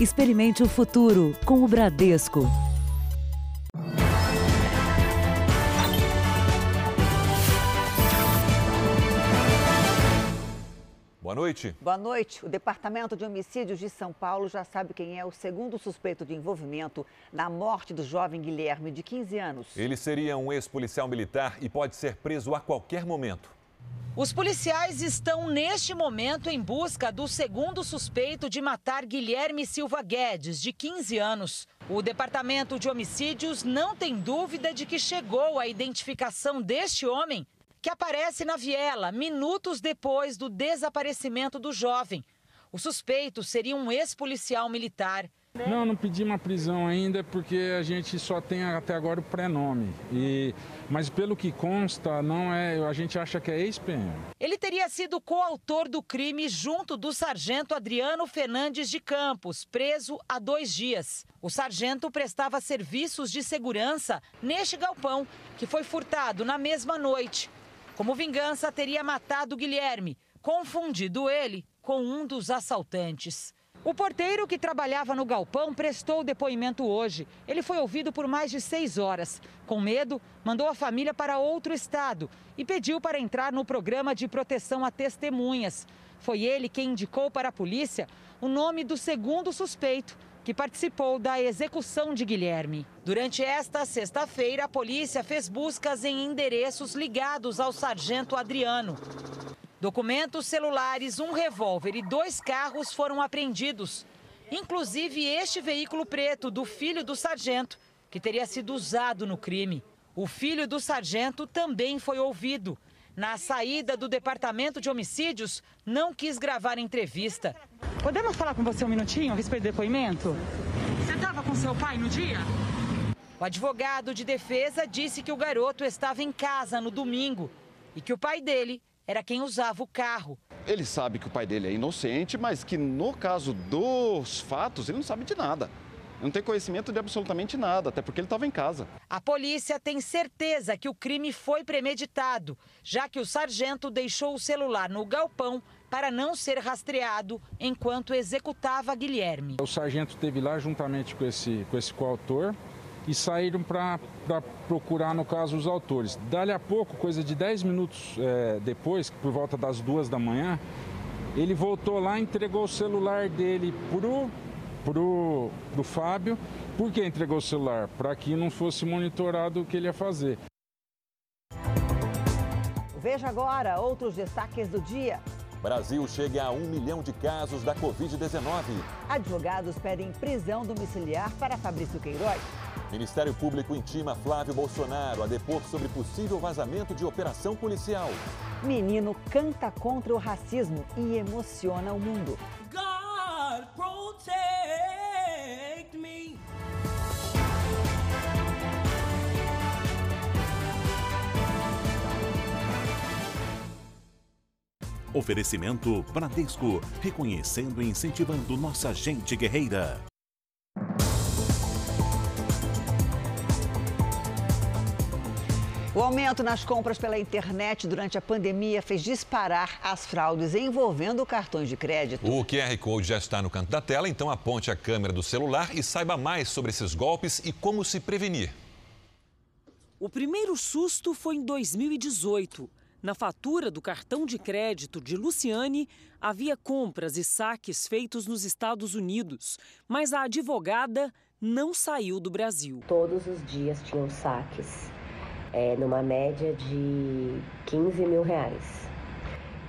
Experimente o futuro com o Bradesco. Boa noite. Boa noite. O Departamento de Homicídios de São Paulo já sabe quem é o segundo suspeito de envolvimento na morte do jovem Guilherme, de 15 anos. Ele seria um ex-policial militar e pode ser preso a qualquer momento. Os policiais estão neste momento em busca do segundo suspeito de matar Guilherme Silva Guedes, de 15 anos. O Departamento de Homicídios não tem dúvida de que chegou a identificação deste homem que aparece na viela minutos depois do desaparecimento do jovem. O suspeito seria um ex-policial militar. Não, não pedi uma prisão ainda porque a gente só tem até agora o prenome. E mas pelo que consta, não é, a gente acha que é ex-PM. Ele teria sido coautor do crime junto do sargento Adriano Fernandes de Campos, preso há dois dias. O sargento prestava serviços de segurança neste galpão, que foi furtado na mesma noite. Como vingança, teria matado Guilherme, confundido ele com um dos assaltantes. O porteiro que trabalhava no galpão prestou depoimento hoje. Ele foi ouvido por mais de seis horas. Com medo, mandou a família para outro estado e pediu para entrar no programa de proteção a testemunhas. Foi ele quem indicou para a polícia o nome do segundo suspeito, que participou da execução de Guilherme. Durante esta sexta-feira, a polícia fez buscas em endereços ligados ao sargento Adriano. Documentos celulares, um revólver e dois carros foram apreendidos. Inclusive este veículo preto do filho do sargento, que teria sido usado no crime. O filho do sargento também foi ouvido. Na saída do departamento de homicídios, não quis gravar entrevista. Podemos falar com você um minutinho a respeito do depoimento? Você estava com seu pai no dia? O advogado de defesa disse que o garoto estava em casa no domingo e que o pai dele era quem usava o carro. Ele sabe que o pai dele é inocente, mas que no caso dos fatos ele não sabe de nada não tem conhecimento de absolutamente nada, até porque ele estava em casa. A polícia tem certeza que o crime foi premeditado, já que o sargento deixou o celular no galpão para não ser rastreado enquanto executava Guilherme. O sargento esteve lá juntamente com esse, com esse coautor e saíram para procurar, no caso, os autores. Dali a pouco, coisa de 10 minutos é, depois, por volta das duas da manhã, ele voltou lá e entregou o celular dele pro pro, pro Fábio. Por que entregou o celular? Para que não fosse monitorado o que ele ia fazer. Veja agora outros destaques do dia. Brasil chega a um milhão de casos da Covid-19. Advogados pedem prisão domiciliar para Fabrício Queiroz. Ministério Público intima Flávio Bolsonaro a depor sobre possível vazamento de operação policial. Menino canta contra o racismo e emociona o mundo. God Oferecimento Bradesco, reconhecendo e incentivando nossa gente guerreira. O aumento nas compras pela internet durante a pandemia fez disparar as fraudes envolvendo cartões de crédito. O QR Code já está no canto da tela, então aponte a câmera do celular e saiba mais sobre esses golpes e como se prevenir. O primeiro susto foi em 2018. Na fatura do cartão de crédito de Luciane, havia compras e saques feitos nos Estados Unidos, mas a advogada não saiu do Brasil. Todos os dias tinham saques é, numa média de 15 mil reais.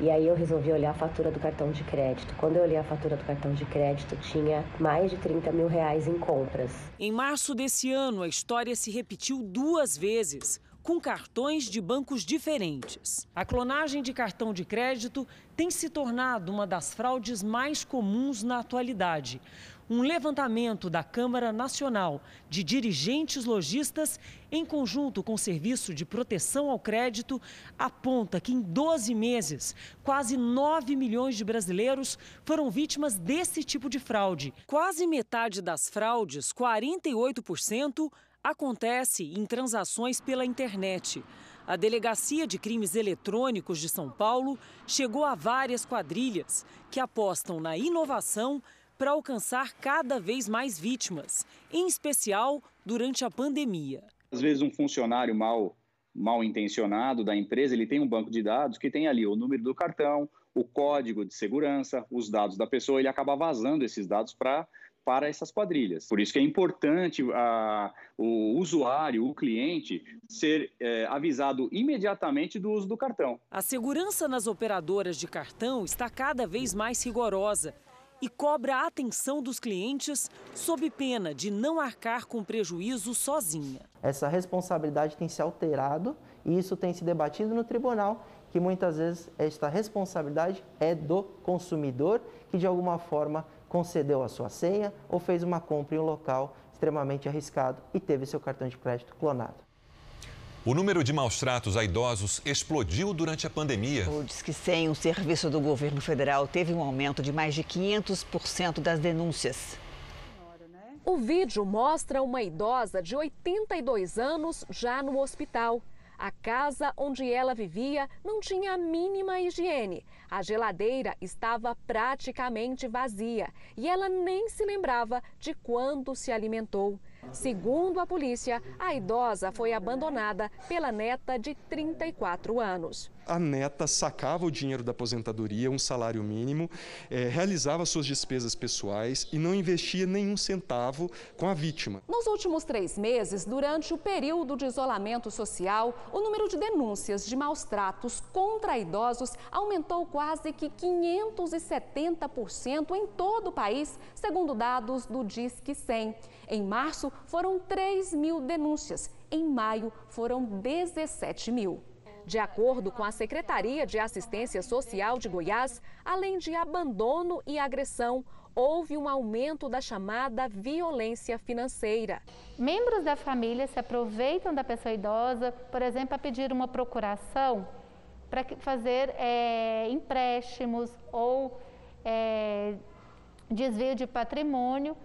E aí eu resolvi olhar a fatura do cartão de crédito. Quando eu olhei a fatura do cartão de crédito, tinha mais de 30 mil reais em compras. Em março desse ano, a história se repetiu duas vezes com cartões de bancos diferentes. A clonagem de cartão de crédito tem se tornado uma das fraudes mais comuns na atualidade. Um levantamento da Câmara Nacional de Dirigentes Logistas, em conjunto com o Serviço de Proteção ao Crédito, aponta que em 12 meses, quase 9 milhões de brasileiros foram vítimas desse tipo de fraude. Quase metade das fraudes, 48%, acontece em transações pela internet. A Delegacia de Crimes Eletrônicos de São Paulo chegou a várias quadrilhas que apostam na inovação para alcançar cada vez mais vítimas, em especial durante a pandemia. Às vezes um funcionário mal mal intencionado da empresa, ele tem um banco de dados que tem ali o número do cartão, o código de segurança, os dados da pessoa, ele acaba vazando esses dados para para essas quadrilhas. Por isso que é importante a, o usuário, o cliente, ser é, avisado imediatamente do uso do cartão. A segurança nas operadoras de cartão está cada vez mais rigorosa e cobra a atenção dos clientes sob pena de não arcar com prejuízo sozinha. Essa responsabilidade tem se alterado e isso tem se debatido no tribunal, que muitas vezes esta responsabilidade é do consumidor que de alguma forma concedeu a sua senha ou fez uma compra em um local extremamente arriscado e teve seu cartão de crédito clonado. O número de maus tratos a idosos explodiu durante a pandemia. O Disque 100, um serviço do governo federal, teve um aumento de mais de 500% das denúncias. O vídeo mostra uma idosa de 82 anos já no hospital. A casa onde ela vivia não tinha a mínima higiene. A geladeira estava praticamente vazia e ela nem se lembrava de quando se alimentou. Segundo a polícia, a idosa foi abandonada pela neta de 34 anos. A neta sacava o dinheiro da aposentadoria, um salário mínimo, eh, realizava suas despesas pessoais e não investia nenhum centavo com a vítima. Nos últimos três meses, durante o período de isolamento social, o número de denúncias de maus tratos contra idosos aumentou quase que 570% em todo o país, segundo dados do Disque 100. Em março, foram 3 mil denúncias. Em maio, foram 17 mil. De acordo com a Secretaria de Assistência Social de Goiás, além de abandono e agressão, houve um aumento da chamada violência financeira. Membros da família se aproveitam da pessoa idosa, por exemplo, para pedir uma procuração para fazer é, empréstimos ou é, desvio de patrimônio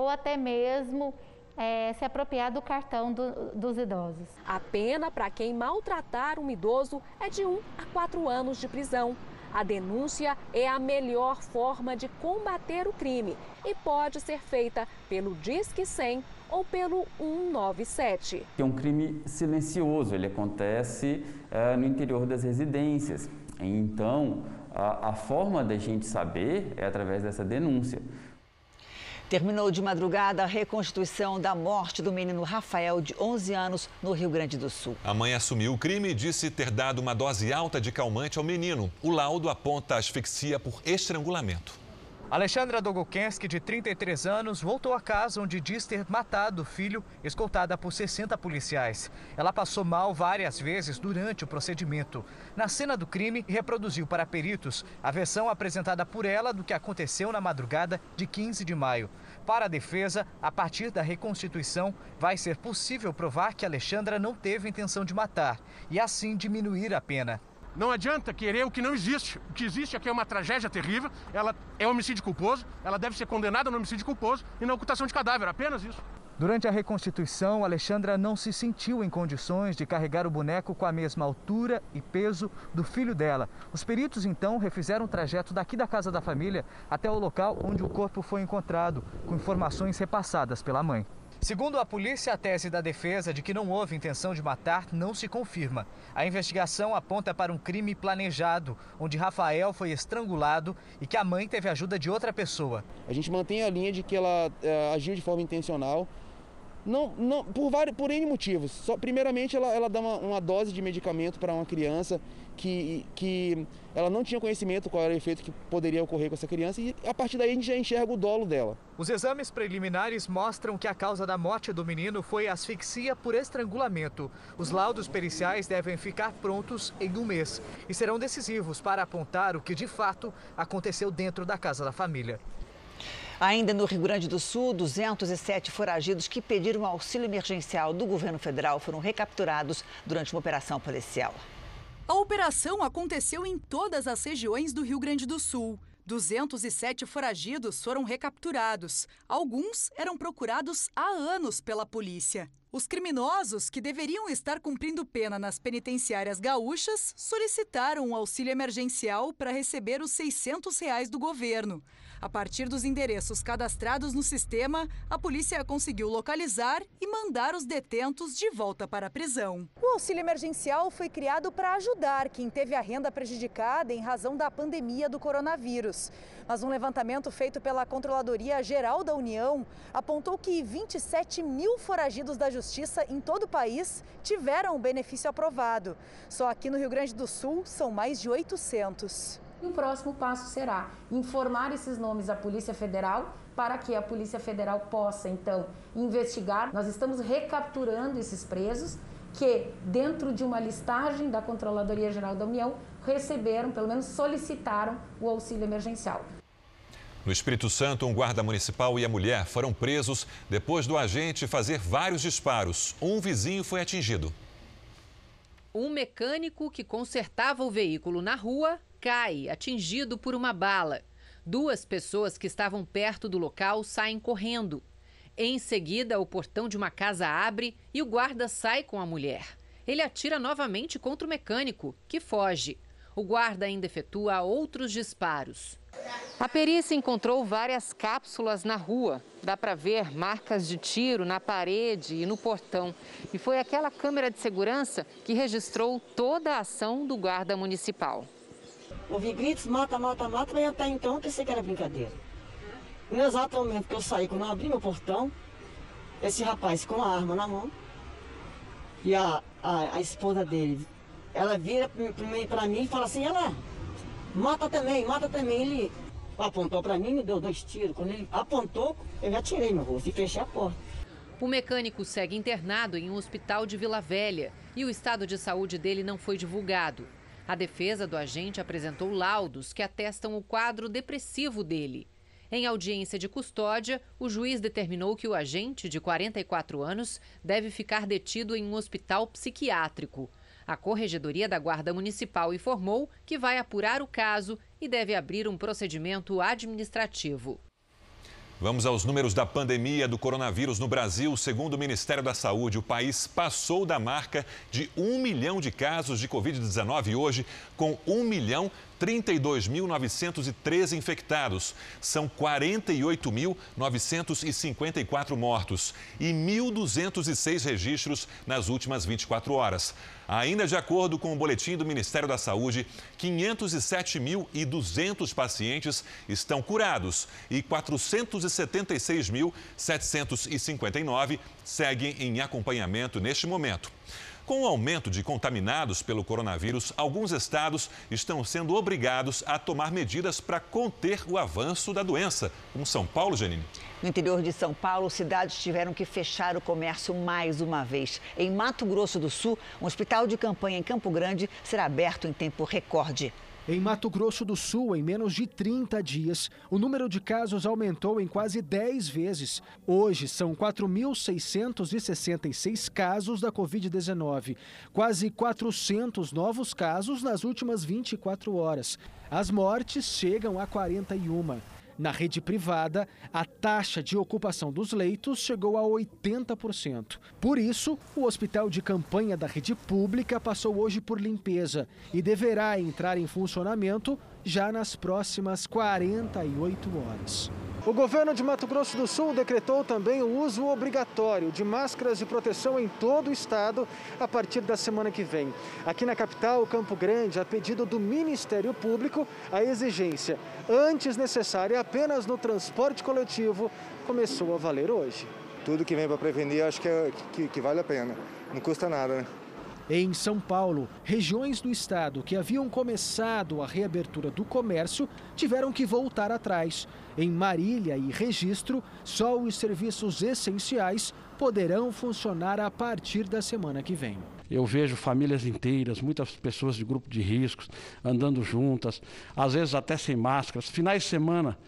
ou até mesmo é, se apropriar do cartão do, dos idosos. A pena para quem maltratar um idoso é de 1 a 4 anos de prisão. A denúncia é a melhor forma de combater o crime e pode ser feita pelo Disque 100 ou pelo 197. É um crime silencioso, ele acontece é, no interior das residências. Então, a, a forma da gente saber é através dessa denúncia. Terminou de madrugada a reconstituição da morte do menino Rafael, de 11 anos, no Rio Grande do Sul. A mãe assumiu o crime e disse ter dado uma dose alta de calmante ao menino. O laudo aponta asfixia por estrangulamento. Alexandra Dogokenski, de 33 anos, voltou a casa onde diz ter matado o filho, escoltada por 60 policiais. Ela passou mal várias vezes durante o procedimento. Na cena do crime, reproduziu para peritos a versão apresentada por ela do que aconteceu na madrugada de 15 de maio. Para a defesa, a partir da reconstituição, vai ser possível provar que Alexandra não teve intenção de matar e assim diminuir a pena. Não adianta querer o que não existe. O que existe aqui é uma tragédia terrível, ela é homicídio culposo, ela deve ser condenada no homicídio culposo e na ocultação de cadáver, apenas isso. Durante a reconstituição, Alexandra não se sentiu em condições de carregar o boneco com a mesma altura e peso do filho dela. Os peritos então refizeram o trajeto daqui da casa da família até o local onde o corpo foi encontrado, com informações repassadas pela mãe. Segundo a polícia, a tese da defesa de que não houve intenção de matar não se confirma. A investigação aponta para um crime planejado, onde Rafael foi estrangulado e que a mãe teve ajuda de outra pessoa. A gente mantém a linha de que ela é, agiu de forma intencional, não, não, por, vários, por N motivos. Só, primeiramente, ela, ela dá uma, uma dose de medicamento para uma criança que, que ela não tinha conhecimento qual era o efeito que poderia ocorrer com essa criança e a partir daí a gente já enxerga o dolo dela. Os exames preliminares mostram que a causa da morte do menino foi asfixia por estrangulamento. Os laudos periciais devem ficar prontos em um mês e serão decisivos para apontar o que de fato aconteceu dentro da casa da família. Ainda no Rio Grande do Sul, 207 foragidos que pediram auxílio emergencial do governo federal foram recapturados durante uma operação policial. A operação aconteceu em todas as regiões do Rio Grande do Sul. 207 foragidos foram recapturados. Alguns eram procurados há anos pela polícia. Os criminosos, que deveriam estar cumprindo pena nas penitenciárias gaúchas, solicitaram um auxílio emergencial para receber os 600 reais do governo. A partir dos endereços cadastrados no sistema, a polícia conseguiu localizar e mandar os detentos de volta para a prisão. O auxílio emergencial foi criado para ajudar quem teve a renda prejudicada em razão da pandemia do coronavírus. Mas um levantamento feito pela Controladoria Geral da União apontou que 27 mil foragidos da Justiça em todo o país tiveram o benefício aprovado. Só aqui no Rio Grande do Sul são mais de 800. E o próximo passo será informar esses nomes à Polícia Federal para que a Polícia Federal possa, então, investigar. Nós estamos recapturando esses presos que, dentro de uma listagem da Controladoria Geral da União, receberam, pelo menos solicitaram, o auxílio emergencial. No Espírito Santo, um guarda municipal e a mulher foram presos depois do agente fazer vários disparos. Um vizinho foi atingido. Um mecânico que consertava o veículo na rua cai, atingido por uma bala. Duas pessoas que estavam perto do local saem correndo. Em seguida, o portão de uma casa abre e o guarda sai com a mulher. Ele atira novamente contra o mecânico, que foge. O guarda ainda efetua outros disparos. A perícia encontrou várias cápsulas na rua. Dá para ver marcas de tiro na parede e no portão. E foi aquela câmera de segurança que registrou toda a ação do guarda municipal. Ouvi gritos, mata, mata, mata, mas até então eu pensei que era brincadeira. No exato momento que eu saí, quando eu abri meu portão, esse rapaz com a arma na mão e a, a, a esposa dele, ela vira para mim e fala assim, ela mata também, mata também. Ele apontou para mim e me deu dois tiros. Quando ele apontou, eu já tirei meu rosto e fechei a porta. O mecânico segue internado em um hospital de Vila Velha e o estado de saúde dele não foi divulgado. A defesa do agente apresentou laudos que atestam o quadro depressivo dele. Em audiência de custódia, o juiz determinou que o agente, de 44 anos, deve ficar detido em um hospital psiquiátrico. A Corregedoria da Guarda Municipal informou que vai apurar o caso e deve abrir um procedimento administrativo. Vamos aos números da pandemia do coronavírus no Brasil. Segundo o Ministério da Saúde, o país passou da marca de 1 milhão de casos de Covid-19 hoje, com 1 milhão 32.913 infectados. São 48.954 mortos e 1.206 registros nas últimas 24 horas. Ainda de acordo com o boletim do Ministério da Saúde, 507.200 pacientes estão curados e 476.759 seguem em acompanhamento neste momento. Com o aumento de contaminados pelo coronavírus, alguns estados estão sendo obrigados a tomar medidas para conter o avanço da doença, como São Paulo, Janine. No interior de São Paulo, cidades tiveram que fechar o comércio mais uma vez. Em Mato Grosso do Sul, um hospital de campanha em Campo Grande será aberto em tempo recorde. Em Mato Grosso do Sul, em menos de 30 dias, o número de casos aumentou em quase 10 vezes. Hoje são 4.666 casos da Covid-19, quase 400 novos casos nas últimas 24 horas. As mortes chegam a 41. Na rede privada, a taxa de ocupação dos leitos chegou a 80%. Por isso, o hospital de campanha da rede pública passou hoje por limpeza e deverá entrar em funcionamento já nas próximas 48 horas. O governo de Mato Grosso do Sul decretou também o uso obrigatório de máscaras de proteção em todo o estado a partir da semana que vem. Aqui na capital, Campo Grande, a pedido do Ministério Público, a exigência, antes necessária apenas no transporte coletivo, começou a valer hoje. Tudo que vem para prevenir, acho que, é, que, que vale a pena. Não custa nada, né? Em São Paulo, regiões do estado que haviam começado a reabertura do comércio tiveram que voltar atrás. Em Marília e Registro, só os serviços essenciais poderão funcionar a partir da semana que vem. Eu vejo famílias inteiras, muitas pessoas de grupo de riscos andando juntas, às vezes até sem máscaras, finais de semana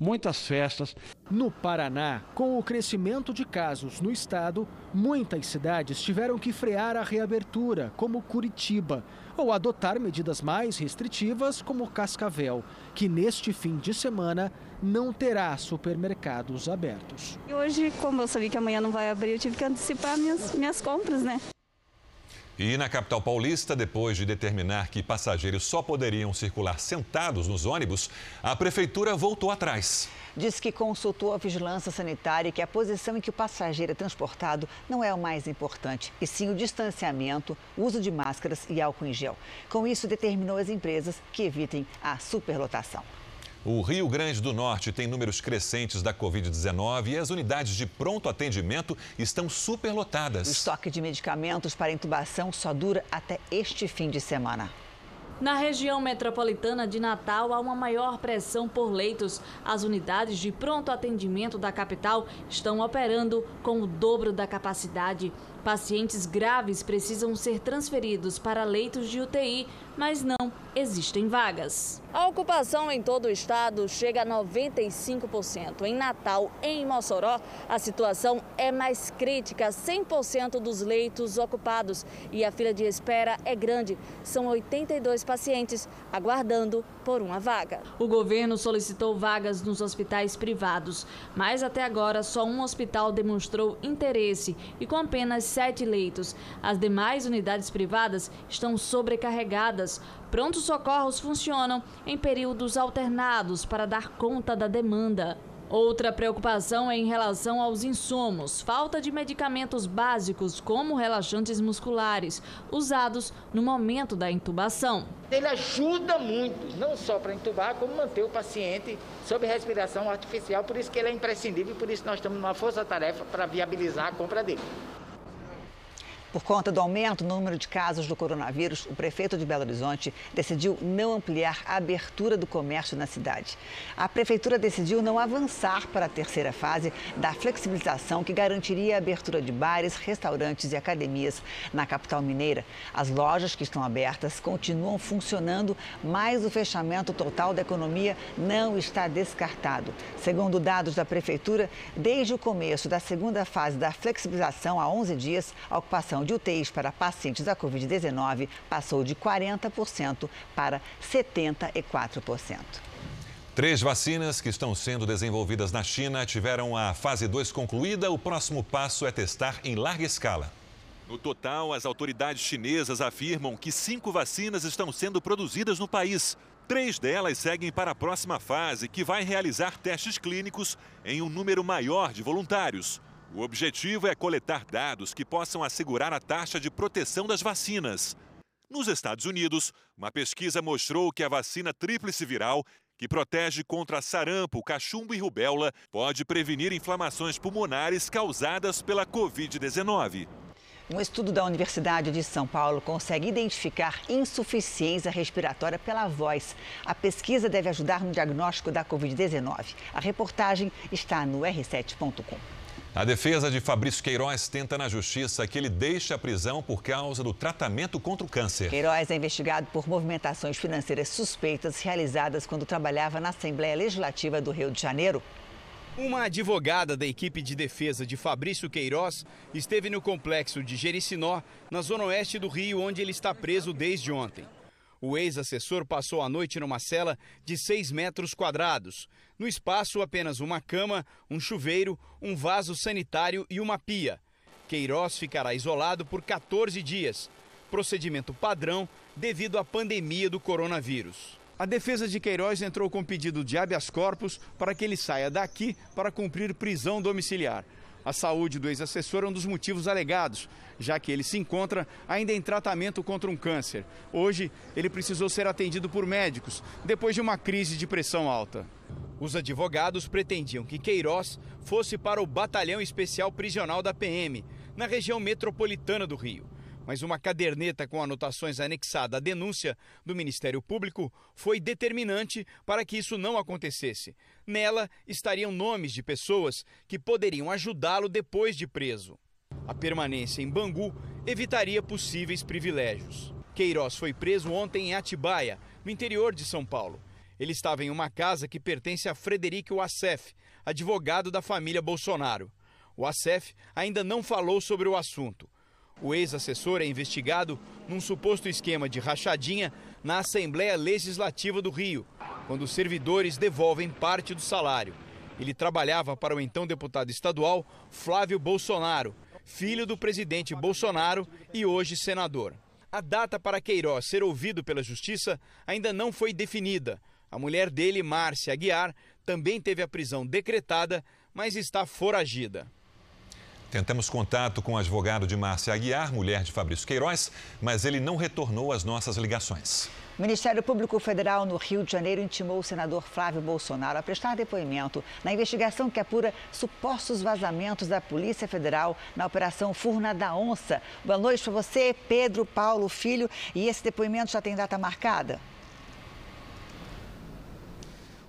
muitas festas. No Paraná, com o crescimento de casos no estado, muitas cidades tiveram que frear a reabertura, como Curitiba, ou adotar medidas mais restritivas, como Cascavel, que neste fim de semana não terá supermercados abertos. Hoje, como eu sabia que amanhã não vai abrir, eu tive que antecipar minhas, minhas compras, né? E na capital paulista, depois de determinar que passageiros só poderiam circular sentados nos ônibus, a prefeitura voltou atrás. Diz que consultou a vigilância sanitária e que a posição em que o passageiro é transportado não é o mais importante, e sim o distanciamento, uso de máscaras e álcool em gel. Com isso, determinou as empresas que evitem a superlotação. O Rio Grande do Norte tem números crescentes da Covid-19 e as unidades de pronto atendimento estão superlotadas. O estoque de medicamentos para intubação só dura até este fim de semana. Na região metropolitana de Natal, há uma maior pressão por leitos. As unidades de pronto atendimento da capital estão operando com o dobro da capacidade. Pacientes graves precisam ser transferidos para leitos de UTI, mas não existem vagas. A ocupação em todo o estado chega a 95%. Em Natal, em Mossoró, a situação é mais crítica, 100% dos leitos ocupados e a fila de espera é grande. São 82 pacientes aguardando por uma vaga. O governo solicitou vagas nos hospitais privados, mas até agora só um hospital demonstrou interesse e com apenas sete leitos. As demais unidades privadas estão sobrecarregadas. Prontos socorros funcionam em períodos alternados para dar conta da demanda. Outra preocupação é em relação aos insumos. Falta de medicamentos básicos, como relaxantes musculares, usados no momento da intubação. Ele ajuda muito, não só para intubar, como manter o paciente sob respiração artificial. Por isso que ele é imprescindível e por isso nós estamos numa força-tarefa para viabilizar a compra dele. Por conta do aumento no número de casos do coronavírus, o prefeito de Belo Horizonte decidiu não ampliar a abertura do comércio na cidade. A prefeitura decidiu não avançar para a terceira fase da flexibilização que garantiria a abertura de bares, restaurantes e academias na capital mineira. As lojas que estão abertas continuam funcionando, mas o fechamento total da economia não está descartado. Segundo dados da prefeitura, desde o começo da segunda fase da flexibilização, há 11 dias, a ocupação de UTIs para pacientes da Covid-19 passou de 40% para 74%. Três vacinas que estão sendo desenvolvidas na China tiveram a fase 2 concluída. O próximo passo é testar em larga escala. No total, as autoridades chinesas afirmam que cinco vacinas estão sendo produzidas no país. Três delas seguem para a próxima fase, que vai realizar testes clínicos em um número maior de voluntários. O objetivo é coletar dados que possam assegurar a taxa de proteção das vacinas. Nos Estados Unidos, uma pesquisa mostrou que a vacina tríplice viral, que protege contra sarampo, cachumbo e rubéola, pode prevenir inflamações pulmonares causadas pela Covid-19. Um estudo da Universidade de São Paulo consegue identificar insuficiência respiratória pela voz. A pesquisa deve ajudar no diagnóstico da Covid-19. A reportagem está no r7.com. A defesa de Fabrício Queiroz tenta na justiça que ele deixe a prisão por causa do tratamento contra o câncer. Queiroz é investigado por movimentações financeiras suspeitas realizadas quando trabalhava na Assembleia Legislativa do Rio de Janeiro. Uma advogada da equipe de defesa de Fabrício Queiroz esteve no complexo de Jericinó, na zona oeste do Rio, onde ele está preso desde ontem. O ex-assessor passou a noite numa cela de 6 metros quadrados. No espaço, apenas uma cama, um chuveiro, um vaso sanitário e uma pia. Queiroz ficará isolado por 14 dias. Procedimento padrão devido à pandemia do coronavírus. A defesa de Queiroz entrou com pedido de habeas corpus para que ele saia daqui para cumprir prisão domiciliar. A saúde do ex-assessor é um dos motivos alegados, já que ele se encontra ainda em tratamento contra um câncer. Hoje, ele precisou ser atendido por médicos depois de uma crise de pressão alta. Os advogados pretendiam que Queiroz fosse para o Batalhão Especial Prisional da PM, na região metropolitana do Rio mas uma caderneta com anotações anexada à denúncia do Ministério Público foi determinante para que isso não acontecesse. Nela estariam nomes de pessoas que poderiam ajudá-lo depois de preso. A permanência em Bangu evitaria possíveis privilégios. Queiroz foi preso ontem em Atibaia, no interior de São Paulo. Ele estava em uma casa que pertence a Frederico Wassef, advogado da família Bolsonaro. O Wassef ainda não falou sobre o assunto. O ex-assessor é investigado num suposto esquema de rachadinha na Assembleia Legislativa do Rio, quando os servidores devolvem parte do salário. Ele trabalhava para o então deputado estadual Flávio Bolsonaro filho do presidente Bolsonaro e hoje senador. A data para Queiroz ser ouvido pela justiça ainda não foi definida. A mulher dele, Márcia Aguiar, também teve a prisão decretada, mas está foragida. Tentamos contato com o advogado de Márcia Aguiar, mulher de Fabrício Queiroz, mas ele não retornou às nossas ligações. O Ministério Público Federal no Rio de Janeiro intimou o senador Flávio Bolsonaro a prestar depoimento na investigação que apura supostos vazamentos da Polícia Federal na Operação Furna da Onça. Boa noite para você, Pedro Paulo Filho. E esse depoimento já tem data marcada?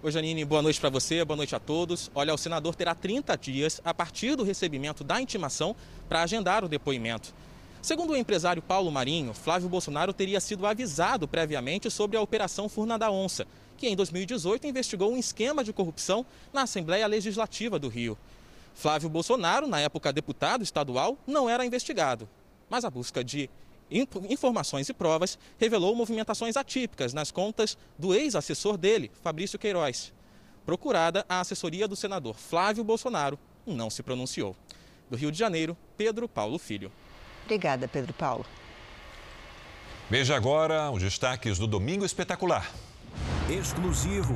Oi, Janine, boa noite para você, boa noite a todos. Olha, o senador terá 30 dias a partir do recebimento da intimação para agendar o depoimento. Segundo o empresário Paulo Marinho, Flávio Bolsonaro teria sido avisado previamente sobre a Operação Furna da Onça, que em 2018 investigou um esquema de corrupção na Assembleia Legislativa do Rio. Flávio Bolsonaro, na época deputado estadual, não era investigado, mas a busca de informações e provas revelou movimentações atípicas nas contas do ex-assessor dele, Fabrício Queiroz. Procurada, a assessoria do senador Flávio Bolsonaro não se pronunciou. Do Rio de Janeiro, Pedro Paulo Filho. Obrigada, Pedro Paulo. Veja agora os destaques do Domingo Espetacular. Exclusivo.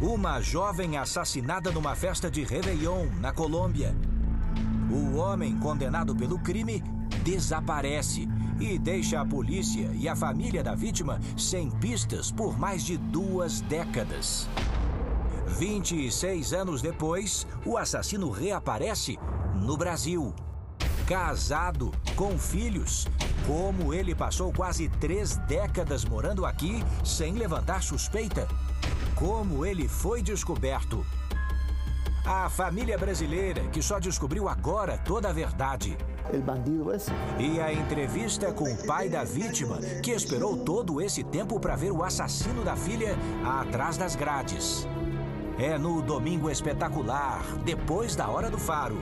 Uma jovem assassinada numa festa de Réveillon, na Colômbia. O homem condenado pelo crime desaparece e deixa a polícia e a família da vítima sem pistas por mais de duas décadas. 26 anos depois, o assassino reaparece no Brasil. Casado, com filhos. Como ele passou quase três décadas morando aqui sem levantar suspeita. Como ele foi descoberto. A família brasileira que só descobriu agora toda a verdade. E a entrevista com o pai da vítima, que esperou todo esse tempo para ver o assassino da filha atrás das grades. É no Domingo Espetacular, depois da Hora do Faro.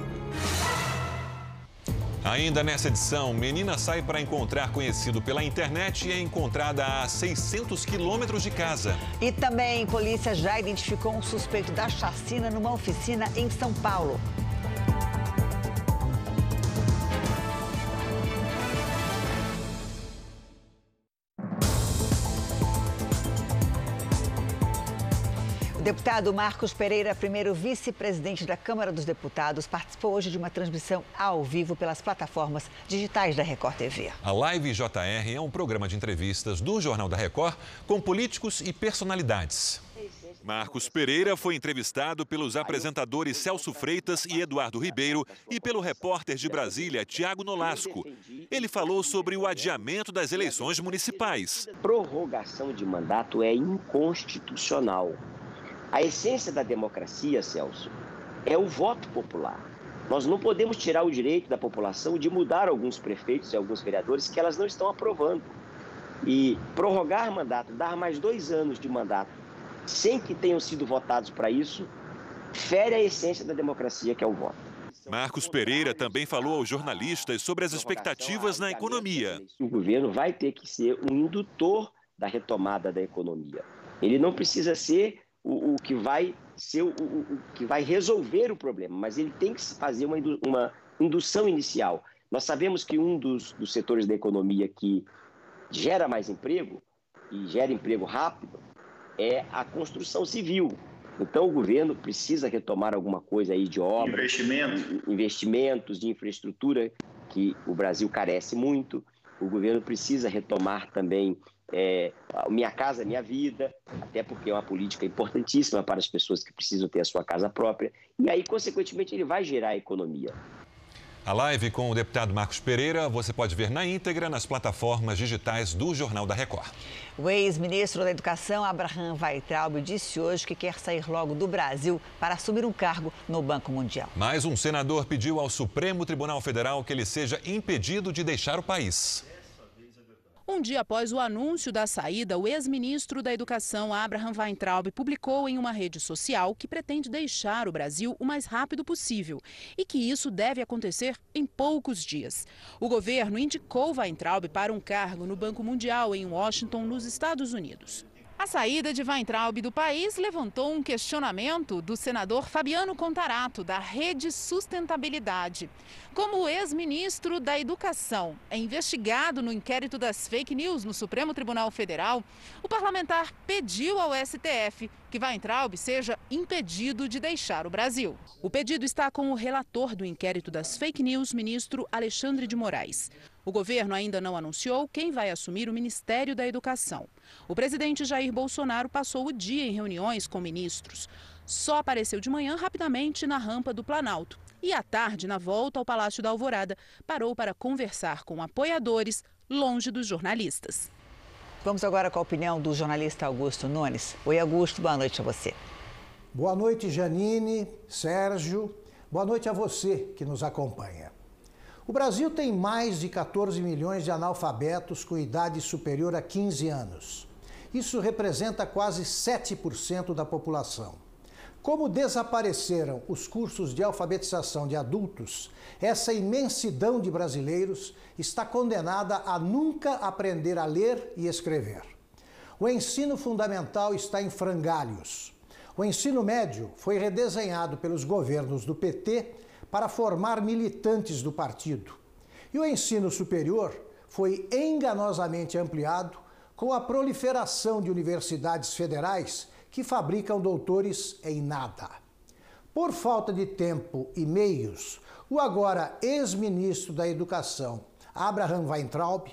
Ainda nessa edição, menina sai para encontrar conhecido pela internet e é encontrada a 600 quilômetros de casa. E também, polícia já identificou um suspeito da chacina numa oficina em São Paulo. Deputado Marcos Pereira, primeiro vice-presidente da Câmara dos Deputados, participou hoje de uma transmissão ao vivo pelas plataformas digitais da Record TV. A Live JR é um programa de entrevistas do Jornal da Record com políticos e personalidades. Marcos Pereira foi entrevistado pelos apresentadores Celso Freitas e Eduardo Ribeiro e pelo repórter de Brasília, Tiago Nolasco. Ele falou sobre o adiamento das eleições municipais. Prorrogação de mandato é inconstitucional. A essência da democracia, Celso, é o voto popular. Nós não podemos tirar o direito da população de mudar alguns prefeitos e alguns vereadores que elas não estão aprovando. E prorrogar mandato, dar mais dois anos de mandato, sem que tenham sido votados para isso, fere a essência da democracia, que é o voto. Marcos Pereira também falou aos jornalistas sobre as expectativas na economia. O governo vai ter que ser um indutor da retomada da economia. Ele não precisa ser o, o que vai ser o, o, que vai resolver o problema, mas ele tem que fazer uma, uma indução inicial. Nós sabemos que um dos, dos setores da economia que gera mais emprego e gera emprego rápido é a construção civil. Então o governo precisa retomar alguma coisa aí de obra, Investimento. investimentos de infraestrutura que o Brasil carece muito. O governo precisa retomar também é, Minha Casa Minha Vida, até porque é uma política importantíssima para as pessoas que precisam ter a sua casa própria. E aí, consequentemente, ele vai gerar economia. A live com o deputado Marcos Pereira você pode ver na íntegra nas plataformas digitais do Jornal da Record. O ex-ministro da Educação, Abraham Weitraub, disse hoje que quer sair logo do Brasil para assumir um cargo no Banco Mundial. Mais um senador pediu ao Supremo Tribunal Federal que ele seja impedido de deixar o país. Um dia após o anúncio da saída, o ex-ministro da Educação, Abraham Weintraub, publicou em uma rede social que pretende deixar o Brasil o mais rápido possível e que isso deve acontecer em poucos dias. O governo indicou Weintraub para um cargo no Banco Mundial em Washington, nos Estados Unidos. A saída de Weintraub do país levantou um questionamento do senador Fabiano Contarato, da Rede Sustentabilidade. Como o ex-ministro da Educação é investigado no inquérito das fake news no Supremo Tribunal Federal, o parlamentar pediu ao STF que Weintraub seja impedido de deixar o Brasil. O pedido está com o relator do inquérito das fake news, ministro Alexandre de Moraes. O governo ainda não anunciou quem vai assumir o Ministério da Educação. O presidente Jair Bolsonaro passou o dia em reuniões com ministros. Só apareceu de manhã rapidamente na rampa do Planalto. E à tarde, na volta ao Palácio da Alvorada, parou para conversar com apoiadores, longe dos jornalistas. Vamos agora com a opinião do jornalista Augusto Nunes. Oi, Augusto, boa noite a você. Boa noite, Janine, Sérgio. Boa noite a você que nos acompanha. O Brasil tem mais de 14 milhões de analfabetos com idade superior a 15 anos. Isso representa quase 7% da população. Como desapareceram os cursos de alfabetização de adultos, essa imensidão de brasileiros está condenada a nunca aprender a ler e escrever. O ensino fundamental está em frangalhos. O ensino médio foi redesenhado pelos governos do PT para formar militantes do partido. E o ensino superior foi enganosamente ampliado com a proliferação de universidades federais que fabricam doutores em nada. Por falta de tempo e meios, o agora ex-ministro da Educação, Abraham Weintraub,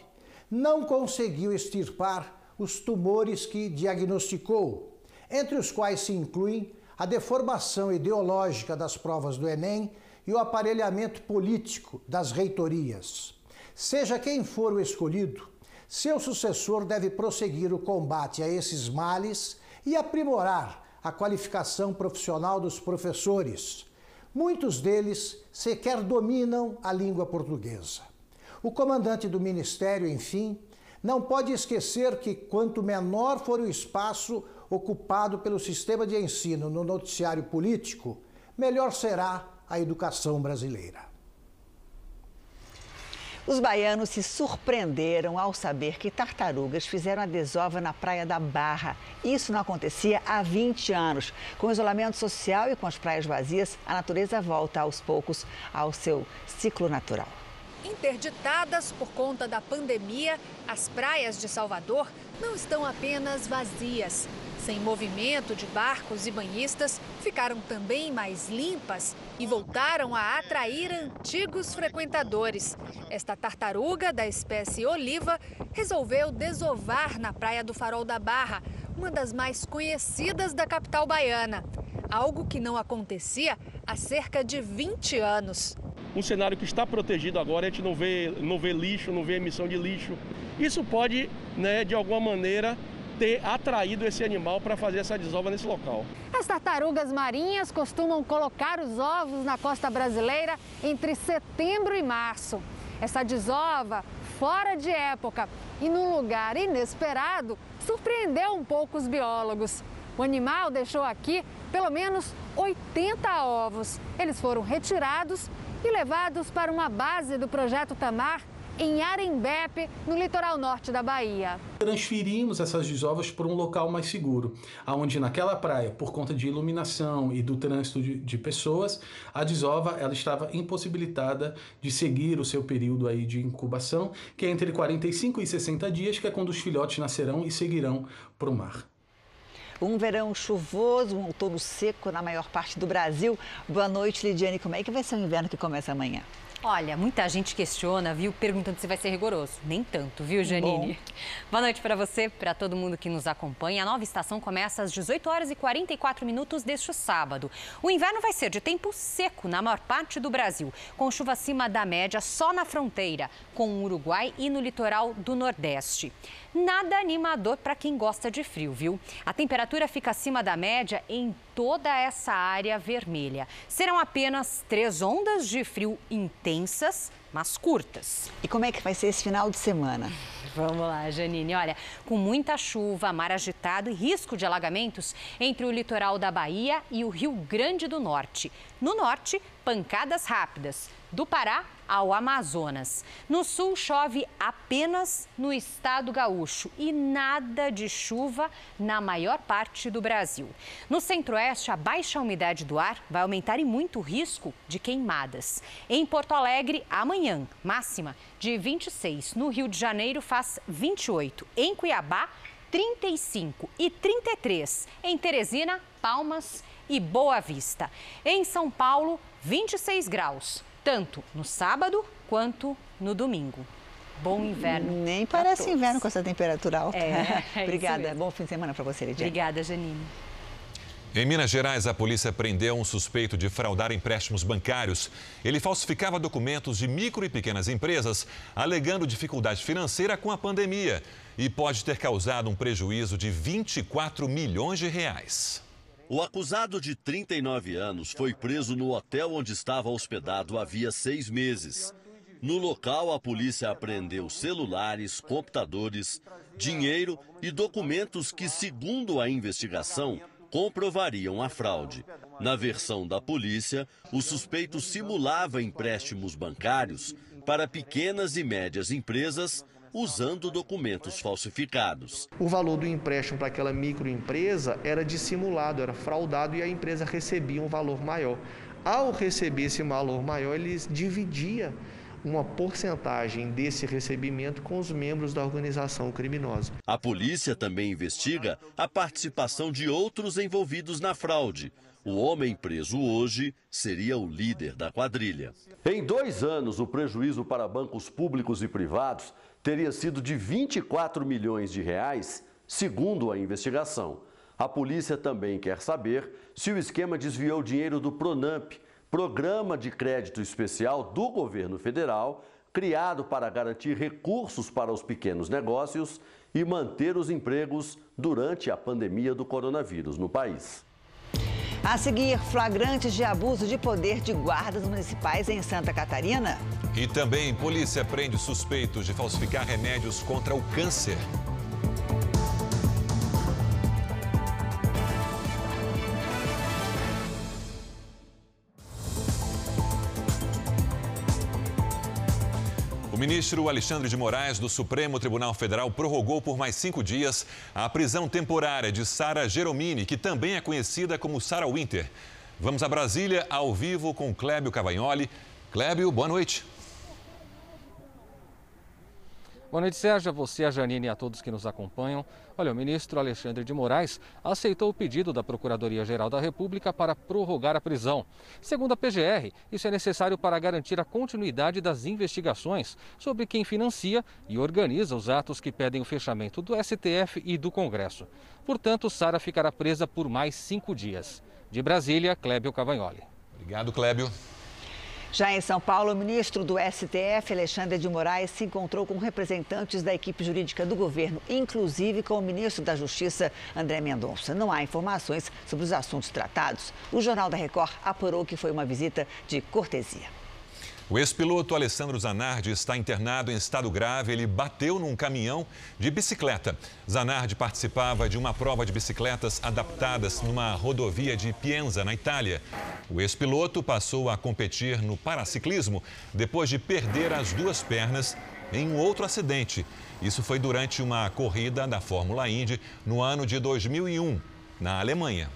não conseguiu extirpar os tumores que diagnosticou, entre os quais se incluem a deformação ideológica das provas do Enem e o aparelhamento político das reitorias. Seja quem for o escolhido, seu sucessor deve prosseguir o combate a esses males e aprimorar a qualificação profissional dos professores. Muitos deles sequer dominam a língua portuguesa. O comandante do ministério, enfim, não pode esquecer que quanto menor for o espaço ocupado pelo sistema de ensino no noticiário político, melhor será a educação brasileira. Os baianos se surpreenderam ao saber que tartarugas fizeram a desova na Praia da Barra. Isso não acontecia há 20 anos. Com o isolamento social e com as praias vazias, a natureza volta aos poucos ao seu ciclo natural. Interditadas por conta da pandemia, as praias de Salvador não estão apenas vazias. Sem movimento de barcos e banhistas, ficaram também mais limpas e voltaram a atrair antigos frequentadores. Esta tartaruga da espécie oliva resolveu desovar na Praia do Farol da Barra, uma das mais conhecidas da capital baiana. Algo que não acontecia há cerca de 20 anos. Um cenário que está protegido agora, a gente não vê, não vê lixo, não vê emissão de lixo. Isso pode, né, de alguma maneira, ter atraído esse animal para fazer essa desova nesse local. As tartarugas marinhas costumam colocar os ovos na costa brasileira entre setembro e março. Essa desova, fora de época e num lugar inesperado, surpreendeu um pouco os biólogos. O animal deixou aqui pelo menos 80 ovos. Eles foram retirados e levados para uma base do projeto Tamar em Arembepe, no litoral norte da Bahia. Transferimos essas desovas para um local mais seguro, aonde naquela praia, por conta de iluminação e do trânsito de, de, pessoas, a desova ela estava impossibilitada de seguir o seu período aí de incubação, que é entre 45 e 60 dias, que é quando os filhotes nascerão e seguirão para o mar. Um verão chuvoso, um outono seco na maior parte do Brasil. Boa noite, Lidiane. Como é que vai ser o inverno que começa amanhã? Olha, muita gente questiona, viu, perguntando se vai ser rigoroso. Nem tanto, viu, Janine? Bom. Boa noite para você, para todo mundo que nos acompanha. A nova estação começa às 18 horas e 44 minutos deste sábado. O inverno vai ser de tempo seco na maior parte do Brasil, com chuva acima da média só na fronteira com o Uruguai e no litoral do Nordeste. Nada animador para quem gosta de frio, viu? A temperatura fica acima da média em toda essa área vermelha. Serão apenas três ondas de frio intensas, mas curtas. E como é que vai ser esse final de semana? Vamos lá, Janine. Olha, com muita chuva, mar agitado e risco de alagamentos entre o litoral da Bahia e o Rio Grande do Norte. No norte, pancadas rápidas. Do Pará ao Amazonas. No sul, chove apenas no estado gaúcho e nada de chuva na maior parte do Brasil. No centro-oeste, a baixa umidade do ar vai aumentar e muito o risco de queimadas. Em Porto Alegre, amanhã, máxima de 26. No Rio de Janeiro, faz 28. Em Cuiabá, 35 e 33. Em Teresina, Palmas e Boa Vista. Em São Paulo, 26 graus tanto no sábado quanto no domingo. Bom inverno. Nem parece inverno com essa temperatura alta. É, é Obrigada. Bom fim de semana para você, Lidia. Obrigada, Janine. Em Minas Gerais, a polícia prendeu um suspeito de fraudar empréstimos bancários. Ele falsificava documentos de micro e pequenas empresas, alegando dificuldade financeira com a pandemia e pode ter causado um prejuízo de 24 milhões de reais. O acusado de 39 anos foi preso no hotel onde estava hospedado havia seis meses. No local, a polícia apreendeu celulares, computadores, dinheiro e documentos que, segundo a investigação, comprovariam a fraude. Na versão da polícia, o suspeito simulava empréstimos bancários para pequenas e médias empresas usando documentos falsificados. O valor do empréstimo para aquela microempresa era dissimulado, era fraudado e a empresa recebia um valor maior. Ao receber esse valor maior, eles dividia uma porcentagem desse recebimento com os membros da organização criminosa. A polícia também investiga a participação de outros envolvidos na fraude. O homem preso hoje seria o líder da quadrilha. Em dois anos, o prejuízo para bancos públicos e privados teria sido de 24 milhões de reais, segundo a investigação. A polícia também quer saber se o esquema desviou dinheiro do Pronamp, Programa de Crédito Especial do governo federal, criado para garantir recursos para os pequenos negócios e manter os empregos durante a pandemia do coronavírus no país. A seguir, flagrantes de abuso de poder de guardas municipais em Santa Catarina. E também polícia prende suspeitos de falsificar remédios contra o câncer. Ministro Alexandre de Moraes, do Supremo Tribunal Federal, prorrogou por mais cinco dias a prisão temporária de Sara Geromini, que também é conhecida como Sara Winter. Vamos a Brasília, ao vivo, com Clébio Cavagnoli. Clébio, boa noite. Boa noite, Sérgio, a você, a Janine e a todos que nos acompanham. Olha, o ministro Alexandre de Moraes aceitou o pedido da Procuradoria-Geral da República para prorrogar a prisão. Segundo a PGR, isso é necessário para garantir a continuidade das investigações sobre quem financia e organiza os atos que pedem o fechamento do STF e do Congresso. Portanto, Sara ficará presa por mais cinco dias. De Brasília, Clébio Cavagnoli. Obrigado, Clébio. Já em São Paulo, o ministro do STF, Alexandre de Moraes, se encontrou com representantes da equipe jurídica do governo, inclusive com o ministro da Justiça, André Mendonça. Não há informações sobre os assuntos tratados. O Jornal da Record apurou que foi uma visita de cortesia. O ex-piloto Alessandro Zanardi está internado em estado grave. Ele bateu num caminhão de bicicleta. Zanardi participava de uma prova de bicicletas adaptadas numa rodovia de Pienza, na Itália. O ex-piloto passou a competir no paraciclismo depois de perder as duas pernas em um outro acidente. Isso foi durante uma corrida da Fórmula Indy no ano de 2001, na Alemanha.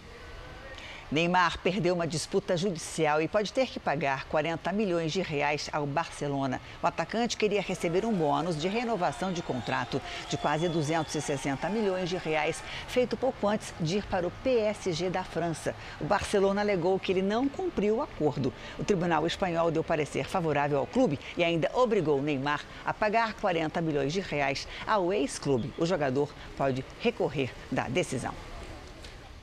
Neymar perdeu uma disputa judicial e pode ter que pagar 40 milhões de reais ao Barcelona. O atacante queria receber um bônus de renovação de contrato de quase 260 milhões de reais, feito pouco antes de ir para o PSG da França. O Barcelona alegou que ele não cumpriu o acordo. O tribunal espanhol deu parecer favorável ao clube e ainda obrigou Neymar a pagar 40 milhões de reais ao ex-clube. O jogador pode recorrer da decisão.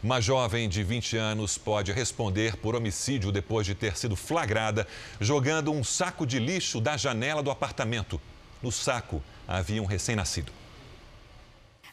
Uma jovem de 20 anos pode responder por homicídio depois de ter sido flagrada jogando um saco de lixo da janela do apartamento. No saco havia um recém-nascido.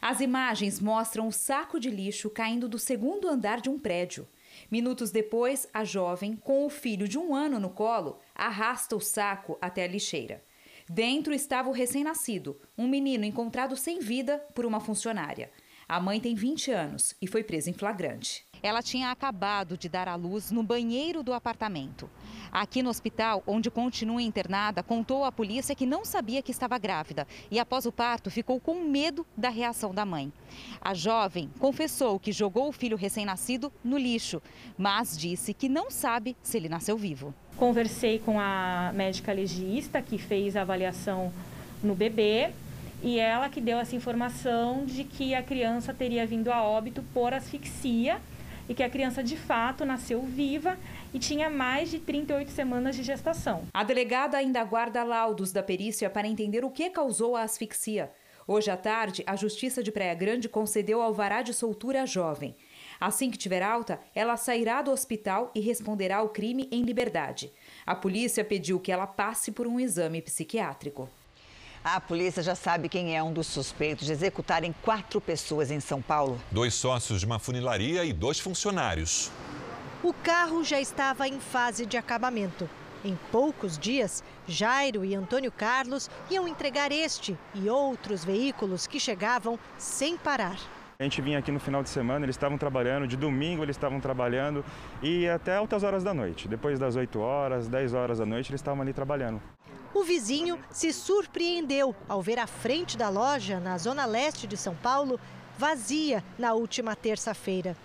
As imagens mostram o saco de lixo caindo do segundo andar de um prédio. Minutos depois, a jovem, com o filho de um ano no colo, arrasta o saco até a lixeira. Dentro estava o recém-nascido, um menino encontrado sem vida por uma funcionária. A mãe tem 20 anos e foi presa em flagrante. Ela tinha acabado de dar à luz no banheiro do apartamento. Aqui no hospital, onde continua internada, contou à polícia que não sabia que estava grávida e, após o parto, ficou com medo da reação da mãe. A jovem confessou que jogou o filho recém-nascido no lixo, mas disse que não sabe se ele nasceu vivo. Conversei com a médica legista que fez a avaliação no bebê e ela que deu essa informação de que a criança teria vindo a óbito por asfixia e que a criança de fato nasceu viva e tinha mais de 38 semanas de gestação. A delegada ainda aguarda laudos da perícia para entender o que causou a asfixia. Hoje à tarde, a Justiça de Praia Grande concedeu alvará de soltura à jovem. Assim que tiver alta, ela sairá do hospital e responderá ao crime em liberdade. A polícia pediu que ela passe por um exame psiquiátrico. A polícia já sabe quem é um dos suspeitos de executarem quatro pessoas em São Paulo. Dois sócios de uma funilaria e dois funcionários. O carro já estava em fase de acabamento. Em poucos dias, Jairo e Antônio Carlos iam entregar este e outros veículos que chegavam sem parar. A gente vinha aqui no final de semana, eles estavam trabalhando, de domingo eles estavam trabalhando e até altas horas da noite. Depois das 8 horas, 10 horas da noite, eles estavam ali trabalhando. O vizinho se surpreendeu ao ver a frente da loja, na zona leste de São Paulo, vazia na última terça-feira.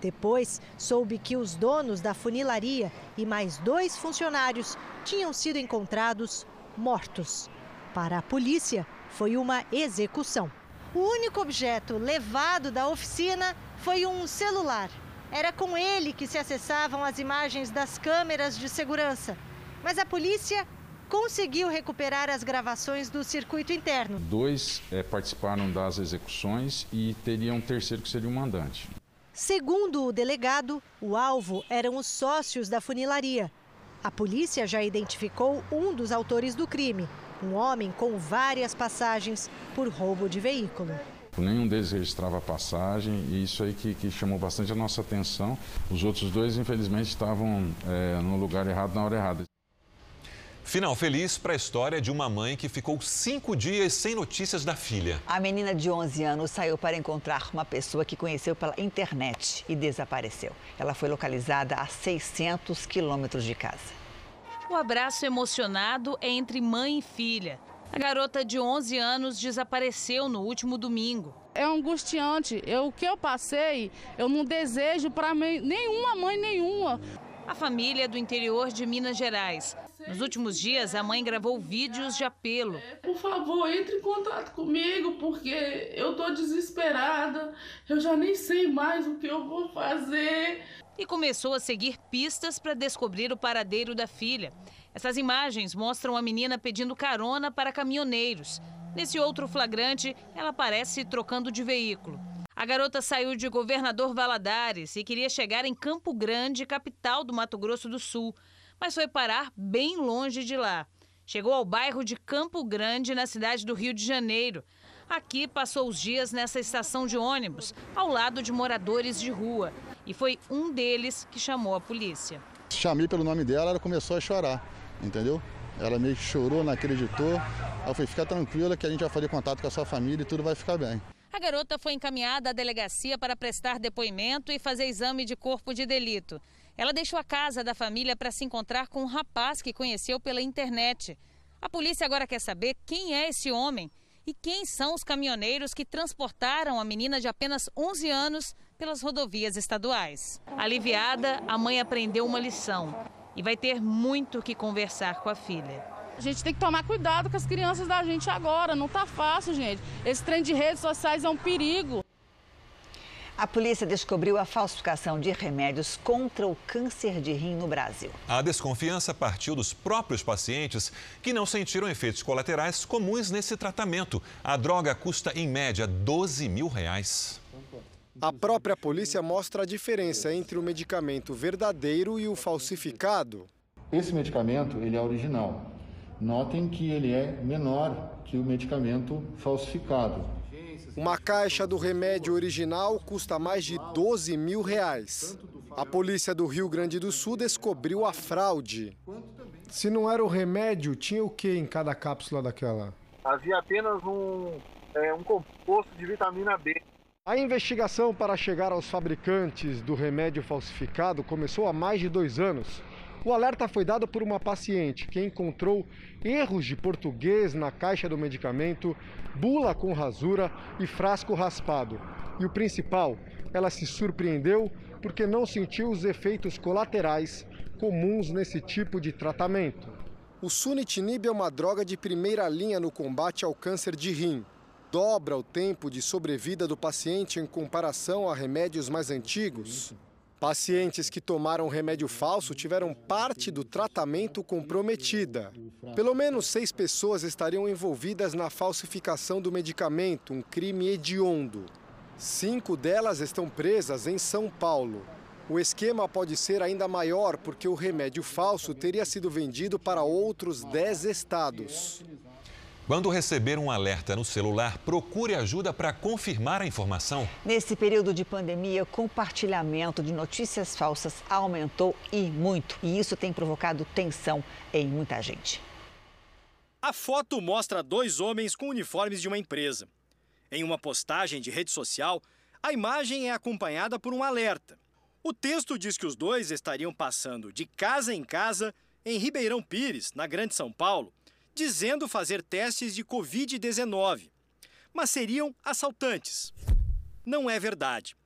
Depois, soube que os donos da funilaria e mais dois funcionários tinham sido encontrados mortos. Para a polícia, foi uma execução. O único objeto levado da oficina foi um celular. Era com ele que se acessavam as imagens das câmeras de segurança. Mas a polícia conseguiu recuperar as gravações do circuito interno. Dois é, participaram das execuções e teria um terceiro que seria o mandante. Segundo o delegado, o alvo eram os sócios da funilaria. A polícia já identificou um dos autores do crime, um homem com várias passagens por roubo de veículo. Nenhum deles registrava passagem e isso aí que, que, chamou bastante a nossa atenção. Os outros dois, infelizmente, estavam é, no lugar errado na hora errada. Final feliz para a história de uma mãe que ficou cinco dias sem notícias da filha. A menina de 11 anos saiu para encontrar uma pessoa que conheceu pela internet e desapareceu. Ela foi localizada a 600 quilômetros de casa. O abraço emocionado é entre mãe e filha. A garota de 11 anos desapareceu no último domingo. É angustiante. Eu, o que eu passei, eu não desejo para nenhuma mãe nenhuma. A família é do interior de Minas Gerais. Nos últimos dias, a mãe gravou vídeos de apelo. Por favor, entre em contato comigo, porque eu tô desesperada. Eu já nem sei mais o que eu vou fazer. E começou a seguir pistas para descobrir o paradeiro da filha. Essas imagens mostram a menina pedindo carona para caminhoneiros. Nesse outro flagrante, ela aparece trocando de veículo. A garota saiu de Governador Valadares e queria chegar em Campo Grande, capital do Mato Grosso do Sul, mas foi parar bem longe de lá. Chegou ao bairro de Campo Grande, na cidade do Rio de Janeiro. Aqui passou os dias nessa estação de ônibus, ao lado de moradores de rua. E foi um deles que chamou a polícia. Chamei pelo nome dela, ela começou a chorar, entendeu? Ela meio que chorou, não acreditou. Aí eu falei, fica tranquila que a gente vai fazer contato com a sua família e tudo vai ficar bem. A garota foi encaminhada à delegacia para prestar depoimento e fazer exame de corpo de delito. Ela deixou a casa da família para se encontrar com um rapaz que conheceu pela internet. A polícia agora quer saber quem é esse homem e quem são os caminhoneiros que transportaram a menina de apenas 11 anos pelas rodovias estaduais. Aliviada, a mãe aprendeu uma lição e vai ter muito que conversar com a filha. A gente tem que tomar cuidado com as crianças da gente agora, não tá fácil, gente. Esse trem de redes sociais é um perigo. A polícia descobriu a falsificação de remédios contra o câncer de rim no Brasil. A desconfiança partiu dos próprios pacientes que não sentiram efeitos colaterais comuns nesse tratamento. A droga custa, em média, 12 mil reais. A própria polícia mostra a diferença entre o medicamento verdadeiro e o falsificado. Esse medicamento ele é original. Notem que ele é menor que o medicamento falsificado. Uma caixa do remédio original custa mais de 12 mil reais. A polícia do Rio Grande do Sul descobriu a fraude. Se não era o remédio, tinha o que em cada cápsula daquela? Havia apenas um, é, um composto de vitamina B. A investigação para chegar aos fabricantes do remédio falsificado começou há mais de dois anos. O alerta foi dado por uma paciente que encontrou erros de português na caixa do medicamento, bula com rasura e frasco raspado. E o principal, ela se surpreendeu porque não sentiu os efeitos colaterais comuns nesse tipo de tratamento. O sunitinib é uma droga de primeira linha no combate ao câncer de rim. Dobra o tempo de sobrevida do paciente em comparação a remédios mais antigos. Pacientes que tomaram remédio falso tiveram parte do tratamento comprometida. Pelo menos seis pessoas estariam envolvidas na falsificação do medicamento, um crime hediondo. Cinco delas estão presas em São Paulo. O esquema pode ser ainda maior porque o remédio falso teria sido vendido para outros dez estados. Quando receber um alerta no celular, procure ajuda para confirmar a informação. Nesse período de pandemia, o compartilhamento de notícias falsas aumentou e muito. E isso tem provocado tensão em muita gente. A foto mostra dois homens com uniformes de uma empresa. Em uma postagem de rede social, a imagem é acompanhada por um alerta. O texto diz que os dois estariam passando de casa em casa em Ribeirão Pires, na Grande São Paulo dizendo fazer testes de Covid-19. Mas seriam assaltantes. Não é verdade.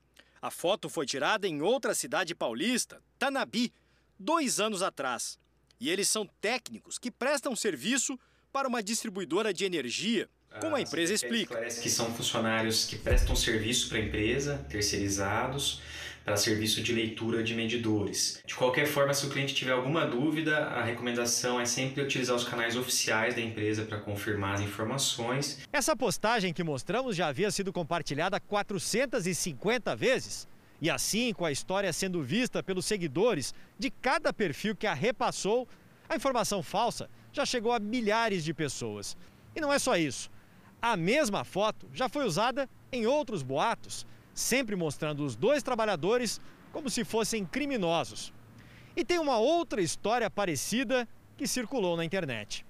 A foto foi tirada em outra cidade paulista, Tanabi, dois anos atrás. E eles são técnicos que prestam serviço para uma distribuidora de energia, como a empresa explica. Parece que são funcionários que prestam serviço para a empresa, terceirizados, para serviço de leitura de medidores. De qualquer forma, se o cliente tiver alguma dúvida, a recomendação é sempre utilizar os canais oficiais da empresa para confirmar as informações. Essa postagem que mostramos já havia sido compartilhada 450 vezes. E assim, com a história sendo vista pelos seguidores de cada perfil que a repassou, a informação falsa já chegou a milhares de pessoas. E não é só isso. A mesma foto já foi usada em outros boatos sempre mostrando os dois trabalhadores como se fossem criminosos. E tem uma outra história parecida que circulou na internet.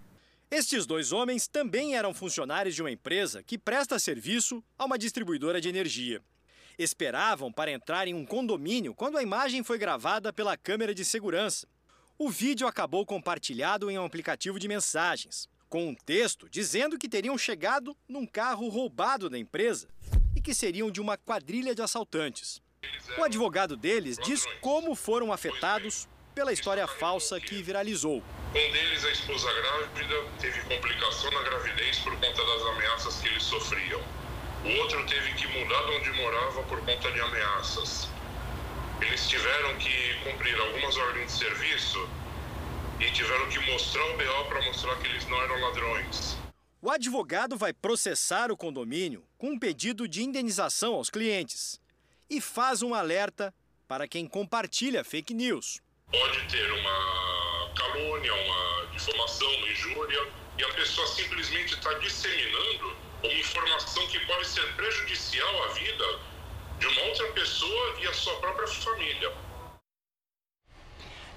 Estes dois homens também eram funcionários de uma empresa que presta serviço a uma distribuidora de energia. Esperavam para entrar em um condomínio quando a imagem foi gravada pela câmera de segurança. O vídeo acabou compartilhado em um aplicativo de mensagens, com um texto dizendo que teriam chegado num carro roubado da empresa e que seriam de uma quadrilha de assaltantes. O advogado deles diz como foram afetados pela história falsa que viralizou. Um deles, a esposa grávida, teve complicação na gravidez por conta das ameaças que eles sofriam. O outro teve que mudar de onde morava por conta de ameaças. Eles tiveram que cumprir algumas ordens de serviço e tiveram que mostrar o BO para mostrar que eles não eram ladrões. O advogado vai processar o condomínio com um pedido de indenização aos clientes e faz um alerta para quem compartilha fake news. Pode ter uma calúnia, uma difamação, uma injúria, e a pessoa simplesmente está disseminando uma informação que pode ser prejudicial à vida de uma outra pessoa e à sua própria família.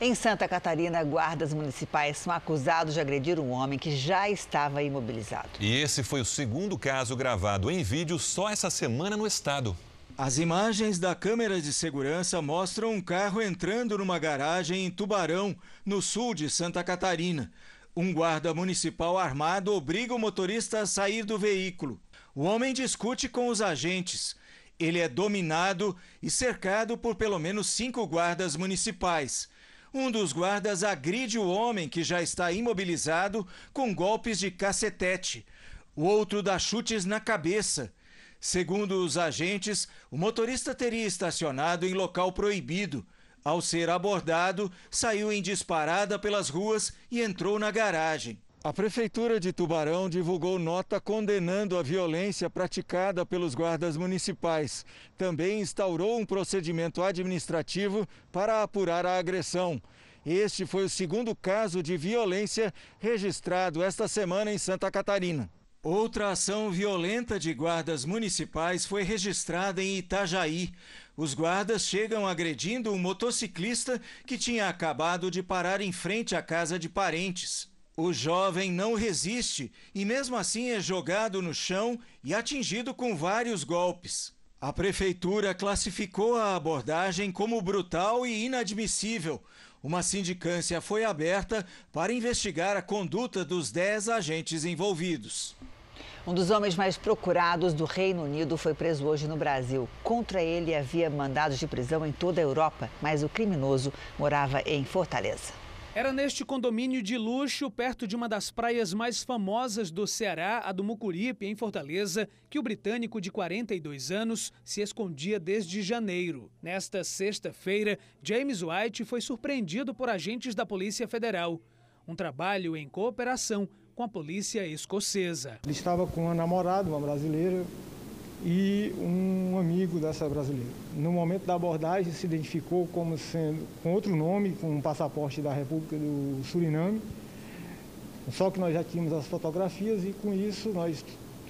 Em Santa Catarina, guardas municipais são acusados de agredir um homem que já estava imobilizado. E esse foi o segundo caso gravado em vídeo só essa semana no estado. As imagens da câmera de segurança mostram um carro entrando numa garagem em Tubarão, no sul de Santa Catarina. Um guarda municipal armado obriga o motorista a sair do veículo. O homem discute com os agentes. Ele é dominado e cercado por pelo menos cinco guardas municipais. Um dos guardas agride o homem que já está imobilizado com golpes de cacetete. O outro dá chutes na cabeça. Segundo os agentes, o motorista teria estacionado em local proibido. Ao ser abordado, saiu em disparada pelas ruas e entrou na garagem. A Prefeitura de Tubarão divulgou nota condenando a violência praticada pelos guardas municipais. Também instaurou um procedimento administrativo para apurar a agressão. Este foi o segundo caso de violência registrado esta semana em Santa Catarina. Outra ação violenta de guardas municipais foi registrada em Itajaí. Os guardas chegam agredindo um motociclista que tinha acabado de parar em frente à casa de parentes. O jovem não resiste e, mesmo assim, é jogado no chão e atingido com vários golpes. A prefeitura classificou a abordagem como brutal e inadmissível. Uma sindicância foi aberta para investigar a conduta dos 10 agentes envolvidos. Um dos homens mais procurados do Reino Unido foi preso hoje no Brasil. Contra ele havia mandados de prisão em toda a Europa, mas o criminoso morava em Fortaleza. Era neste condomínio de luxo, perto de uma das praias mais famosas do Ceará, a do Mucuripe, em Fortaleza, que o britânico de 42 anos se escondia desde janeiro. Nesta sexta-feira, James White foi surpreendido por agentes da Polícia Federal. Um trabalho em cooperação com a polícia escocesa. Ele estava com uma namorada, uma brasileira, e um amigo dessa brasileira. No momento da abordagem, se identificou como sendo com outro nome, com um passaporte da República do Suriname. Só que nós já tínhamos as fotografias e com isso nós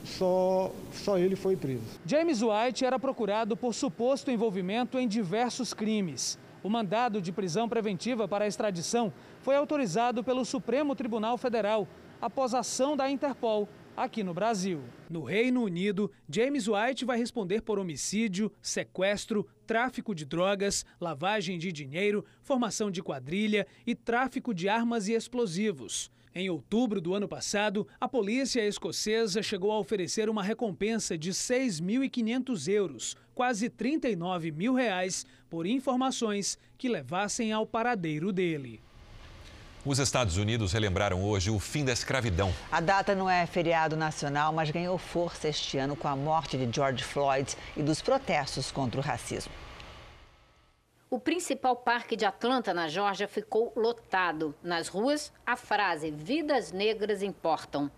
só, só ele foi preso. James White era procurado por suposto envolvimento em diversos crimes. O mandado de prisão preventiva para a extradição foi autorizado pelo Supremo Tribunal Federal após ação da Interpol aqui no Brasil. No Reino Unido, James White vai responder por homicídio, sequestro, tráfico de drogas, lavagem de dinheiro, formação de quadrilha e tráfico de armas e explosivos. Em outubro do ano passado, a polícia escocesa chegou a oferecer uma recompensa de 6.500 euros, quase 39 mil reais, por informações que levassem ao paradeiro dele. Os Estados Unidos relembraram hoje o fim da escravidão. A data não é feriado nacional, mas ganhou força este ano com a morte de George Floyd e dos protestos contra o racismo. O principal parque de Atlanta, na Geórgia, ficou lotado. Nas ruas, a frase Vidas Negras Importam.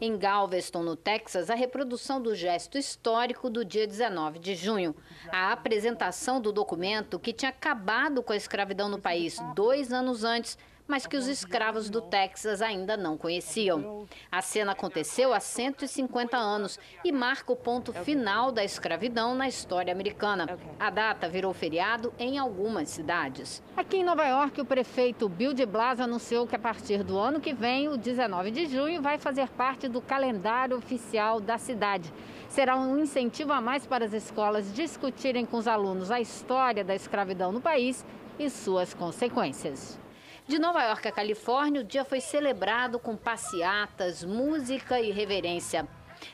Em Galveston, no Texas, a reprodução do gesto histórico do dia 19 de junho. A apresentação do documento que tinha acabado com a escravidão no país dois anos antes mas que os escravos do Texas ainda não conheciam. A cena aconteceu há 150 anos e marca o ponto final da escravidão na história americana. A data virou feriado em algumas cidades. Aqui em Nova York, o prefeito Bill de Blasio anunciou que a partir do ano que vem, o 19 de junho, vai fazer parte do calendário oficial da cidade será um incentivo a mais para as escolas discutirem com os alunos a história da escravidão no país e suas consequências. De Nova York a Califórnia, o dia foi celebrado com passeatas, música e reverência.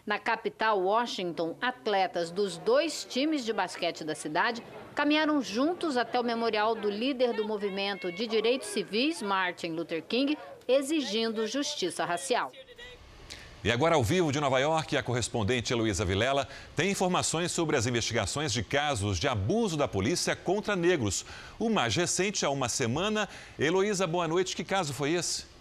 Na capital, Washington, atletas dos dois times de basquete da cidade caminharam juntos até o memorial do líder do movimento de direitos civis, Martin Luther King, exigindo justiça racial. E agora, ao vivo de Nova York, a correspondente Heloísa Vilela tem informações sobre as investigações de casos de abuso da polícia contra negros. O mais recente há uma semana. Heloísa, boa noite. Que caso foi esse?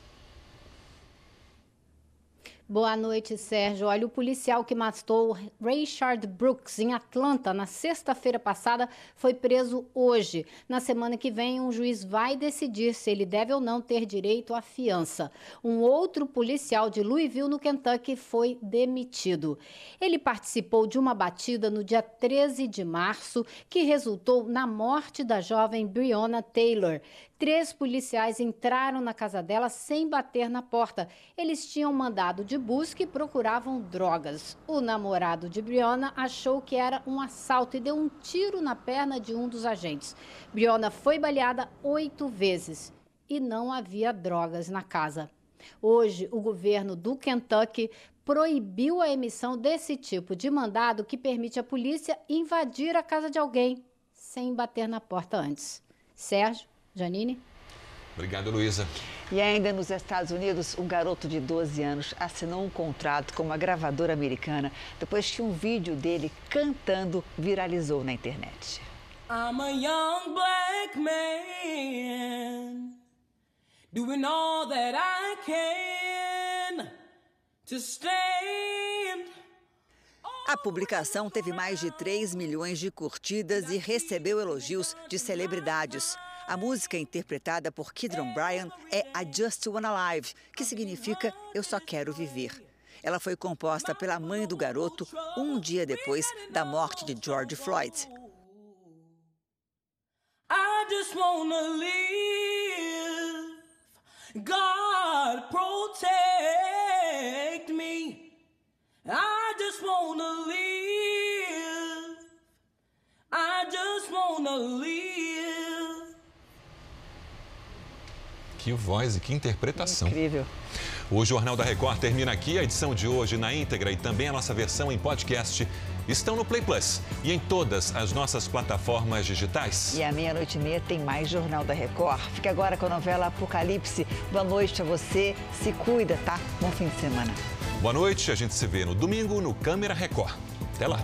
Boa noite, Sérgio. Olha, o policial que matou Rayshard Brooks em Atlanta na sexta-feira passada foi preso hoje. Na semana que vem, um juiz vai decidir se ele deve ou não ter direito à fiança. Um outro policial de Louisville, no Kentucky, foi demitido. Ele participou de uma batida no dia 13 de março que resultou na morte da jovem Breonna Taylor. Três policiais entraram na casa dela sem bater na porta. Eles tinham mandado de busca e procuravam drogas. O namorado de Briona achou que era um assalto e deu um tiro na perna de um dos agentes. Briona foi baleada oito vezes e não havia drogas na casa. Hoje, o governo do Kentucky proibiu a emissão desse tipo de mandado que permite à polícia invadir a casa de alguém sem bater na porta antes. Sérgio? Janine? Obrigado, Luísa. E ainda nos Estados Unidos, um garoto de 12 anos assinou um contrato com uma gravadora americana depois que um vídeo dele cantando viralizou na internet. I'm a young black man doing all that I can to stand a publicação teve mais de 3 milhões de curtidas e recebeu elogios de celebridades. A música interpretada por Kidron Bryan é I Just Wanna Live, que significa Eu Só Quero Viver. Ela foi composta pela mãe do garoto um dia depois da morte de George Floyd. I just wanna live. God protect me. I just wanna live. I just wanna live. Que voz e que interpretação. Incrível. O Jornal da Record termina aqui. A edição de hoje na íntegra e também a nossa versão em podcast estão no Play Plus e em todas as nossas plataformas digitais. E à meia-noite e meia tem mais Jornal da Record. Fica agora com a novela Apocalipse. Boa noite a você. Se cuida, tá? Bom fim de semana. Boa noite. A gente se vê no domingo no Câmera Record. Até lá.